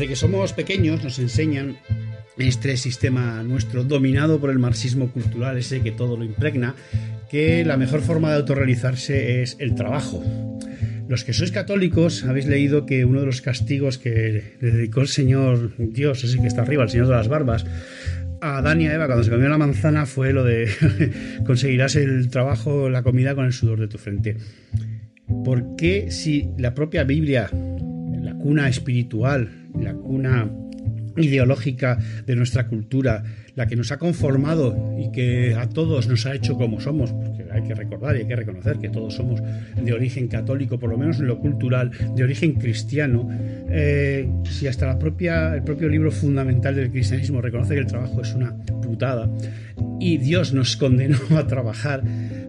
Desde que somos pequeños nos enseñan este sistema nuestro dominado por el marxismo cultural, ese que todo lo impregna, que la mejor forma de autorrealizarse es el trabajo. Los que sois católicos habéis leído que uno de los castigos que le dedicó el Señor Dios, ese que está arriba, el Señor de las Barbas, a Adán y a Eva cuando se comió la manzana fue lo de conseguirás el trabajo, la comida con el sudor de tu frente. ¿Por qué si la propia Biblia, la cuna espiritual, la cuna ideológica de nuestra cultura, la que nos ha conformado y que a todos nos ha hecho como somos, porque hay que recordar y hay que reconocer que todos somos de origen católico, por lo menos en lo cultural, de origen cristiano, eh, si hasta el propio libro fundamental del cristianismo reconoce que el trabajo es una putada y Dios nos condenó a trabajar,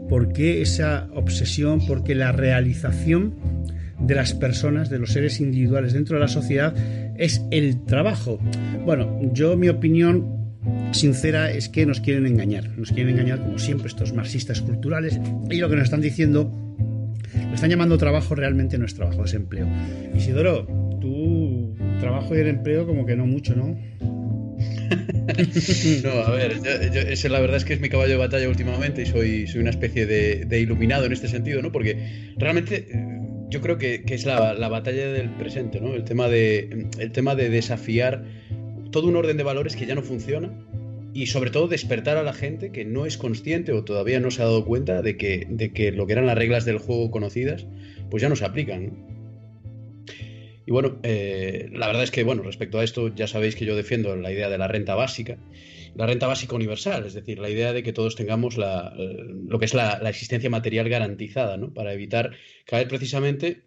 ¿por qué esa obsesión? Porque la realización de las personas, de los seres individuales dentro de la sociedad, es el trabajo. Bueno, yo mi opinión sincera es que nos quieren engañar, nos quieren engañar como siempre estos marxistas culturales y lo que nos están diciendo, lo están llamando trabajo, realmente no es trabajo, es empleo. Isidoro, tú trabajo y el empleo como que no mucho, ¿no? No, a ver, yo, la verdad es que es mi caballo de batalla últimamente y soy, soy una especie de, de iluminado en este sentido, ¿no? Porque realmente eh, yo creo que, que es la, la, batalla del presente, ¿no? El tema, de, el tema de desafiar todo un orden de valores que ya no funciona y sobre todo despertar a la gente que no es consciente o todavía no se ha dado cuenta de que, de que lo que eran las reglas del juego conocidas, pues ya no se aplican. Y bueno, eh, la verdad es que, bueno, respecto a esto, ya sabéis que yo defiendo la idea de la renta básica, la renta básica universal, es decir, la idea de que todos tengamos la, lo que es la, la, existencia material garantizada, ¿no? Para evitar caer precisamente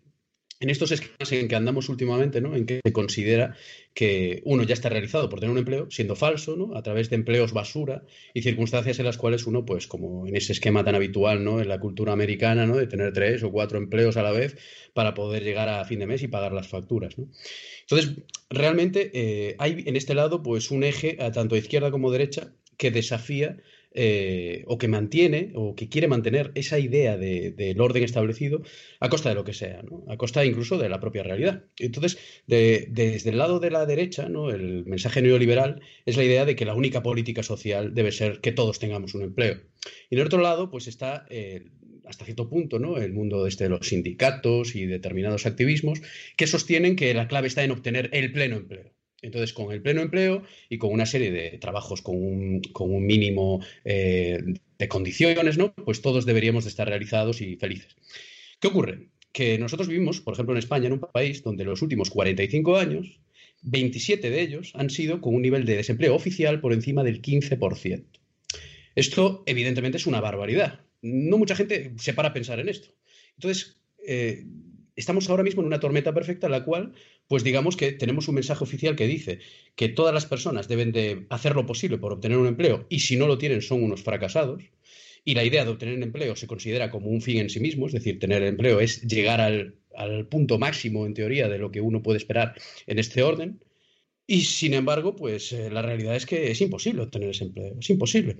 en estos esquemas en que andamos últimamente, ¿no? En que se considera que uno ya está realizado por tener un empleo, siendo falso, ¿no? A través de empleos basura y circunstancias en las cuales uno, pues, como en ese esquema tan habitual, ¿no? En la cultura americana, ¿no? De tener tres o cuatro empleos a la vez para poder llegar a fin de mes y pagar las facturas, ¿no? Entonces, realmente eh, hay en este lado, pues, un eje, a tanto izquierda como derecha, que desafía eh, o que mantiene o que quiere mantener esa idea del de, de orden establecido a costa de lo que sea, a costa incluso de la propia realidad. Entonces, de, de, desde el lado de la derecha, ¿no? el mensaje neoliberal es la idea de que la única política social debe ser que todos tengamos un empleo. Y en otro lado, pues está eh, hasta cierto punto, ¿no? El mundo este de los sindicatos y determinados activismos que sostienen que la clave está en obtener el pleno empleo. Entonces, con el pleno empleo y con una serie de trabajos con un, mínimo eh, de condiciones, ¿no? Pues todos deberíamos de estar realizados y felices. ¿Qué ocurre? Que nosotros vivimos, por ejemplo, en España, en un país donde los últimos 45 años, 27 de ellos han sido con un nivel de desempleo oficial por encima del 15%. Esto, evidentemente, es una barbaridad. No mucha gente se para a pensar en esto. Entonces, eh, estamos ahora mismo en una tormenta perfecta en la cual, pues digamos que tenemos un mensaje oficial que dice que todas las personas deben de hacer lo posible por obtener un empleo y si no lo tienen son unos fracasados. Y la idea de obtener empleo se considera como un fin en sí mismo, es decir, tener empleo es llegar al, al punto máximo, en teoría, de lo que uno puede esperar en este orden. Y sin embargo, pues eh, la realidad es que es imposible obtener ese empleo, es imposible.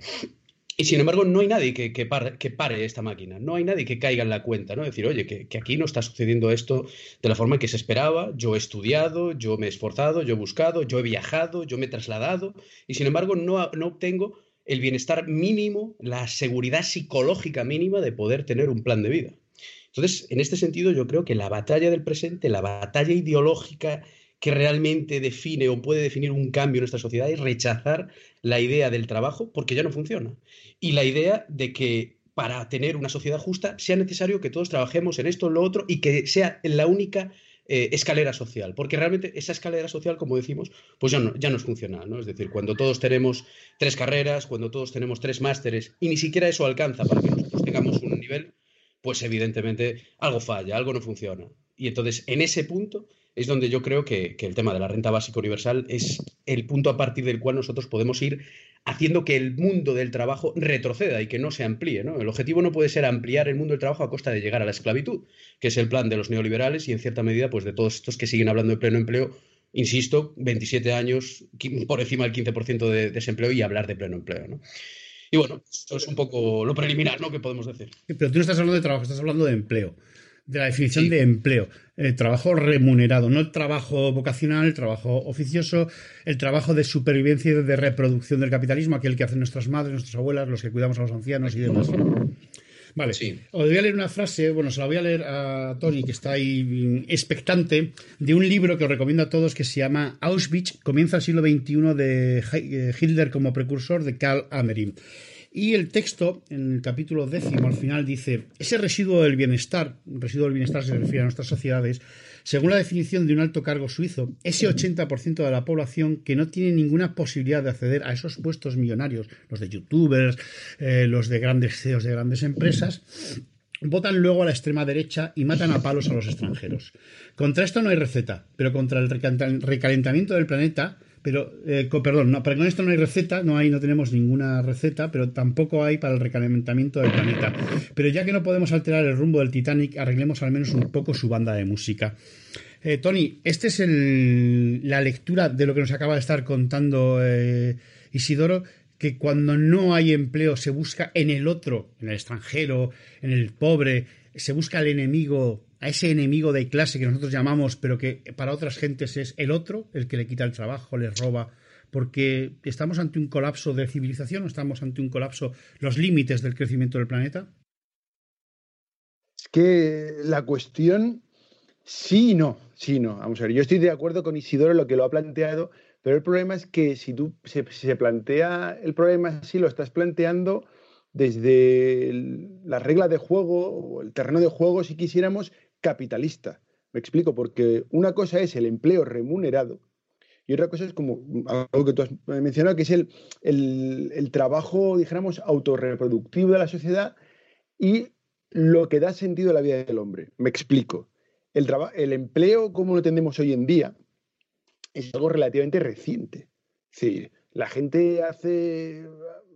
Y sin embargo, no hay nadie que, que, pare, que, pare, esta máquina, no hay nadie que caiga en la cuenta, ¿no? Decir, oye, que, que, aquí no está sucediendo esto de la forma en que se esperaba, yo he estudiado, yo me he esforzado, yo he buscado, yo he viajado, yo me he trasladado, y sin embargo no, no obtengo el bienestar mínimo, la seguridad psicológica mínima de poder tener un plan de vida. Entonces, en este sentido, yo creo que la batalla del presente, la batalla ideológica que realmente define o puede definir un cambio en nuestra sociedad es rechazar la idea del trabajo porque ya no funciona. Y la idea de que para tener una sociedad justa sea necesario que todos trabajemos en esto, en lo otro y que sea la única eh, escalera social, porque realmente esa escalera social, como decimos, pues ya no, ya no es funcional, ¿no? Es decir, cuando todos tenemos tres carreras, cuando todos tenemos tres másteres y ni siquiera eso alcanza para que nosotros tengamos un nivel, pues evidentemente algo falla, algo no funciona. Y entonces, en ese punto es donde yo creo que, el tema de la renta básica universal es el punto a partir del cual nosotros podemos ir haciendo que el mundo del trabajo retroceda y que no se amplíe. ¿no? El objetivo no puede ser ampliar el mundo del trabajo a costa de llegar a la esclavitud, que es el plan de los neoliberales y en cierta medida pues de todos estos que siguen hablando de pleno empleo. Insisto, 27 años por encima del 15% de desempleo y hablar de pleno empleo. ¿no? Y bueno, esto es un poco lo preliminar ¿no? que podemos decir. Pero tú no estás hablando de trabajo, estás hablando de empleo de la definición de empleo. El trabajo remunerado, no el trabajo vocacional, el trabajo oficioso, el trabajo de supervivencia y de reproducción del capitalismo, aquel que hacen nuestras madres, nuestras abuelas, los que cuidamos a los ancianos y demás. Vale, sí. os voy a leer una frase, bueno, se la voy a leer a Tony, que está ahí expectante, de un libro que os recomiendo a todos que se llama Auschwitz, comienza el siglo XXI de eh, Hitler como precursor de Karl Amerin. Y el texto, en el capítulo décimo, al final dice, ese residuo del bienestar, residuo del bienestar se refiere a nuestras sociedades, según la definición de un alto cargo suizo, ese 80% de la población que no tiene ninguna posibilidad de acceder a esos puestos millonarios, los de youtubers, eh, los de grandes CEOs de grandes empresas, votan luego a la extrema derecha y matan a palos a los extranjeros. Contra esto no hay receta, pero contra el recalentamiento del planeta pero, eh, perdón, no, con esto no hay receta, no hay, no tenemos ninguna receta, pero tampoco hay para el recalentamiento del planeta. Pero ya que no podemos alterar el rumbo del Titanic, arreglemos al menos un poco su banda de música. Eh, Tony, esta es la lectura de lo que nos acaba de estar contando eh, Isidoro, que cuando no hay empleo se busca en el otro, en el extranjero, en el pobre, se busca el enemigo a ese enemigo de clase que nosotros llamamos, pero que para otras gentes es el otro, el que le quita el trabajo, le roba, porque estamos ante un colapso de civilización o estamos ante un colapso, los límites del crecimiento del planeta? Es que la cuestión, sí y no, sí y no. Vamos a ver, yo estoy de acuerdo con Isidoro en lo que lo ha planteado, pero el problema es que si tú se, se plantea el problema así, lo estás planteando desde la regla de juego o el terreno de juego, si quisiéramos, capitalista. Me explico, porque una cosa es el empleo remunerado y otra cosa es como algo que tú has mencionado, que es el, el, trabajo, dijéramos, autorreproductivo de la sociedad y lo que da sentido a la vida del hombre. Me explico. El, el empleo, como lo tenemos hoy en día, es algo relativamente reciente. Es la gente hace